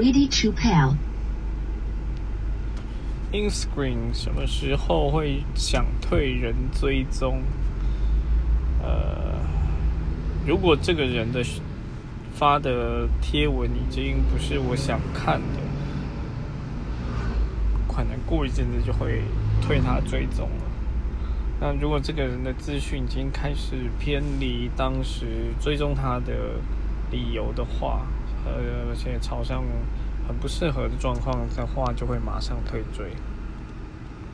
Ready to pair. Instagram 什么时候会想退人追踪？呃，如果这个人的发的贴文已经不是我想看的，可能过一阵子就会退他追踪了。那如果这个人的资讯已经开始偏离当时追踪他的理由的话，而且朝向很不适合的状况的话，就会马上退追。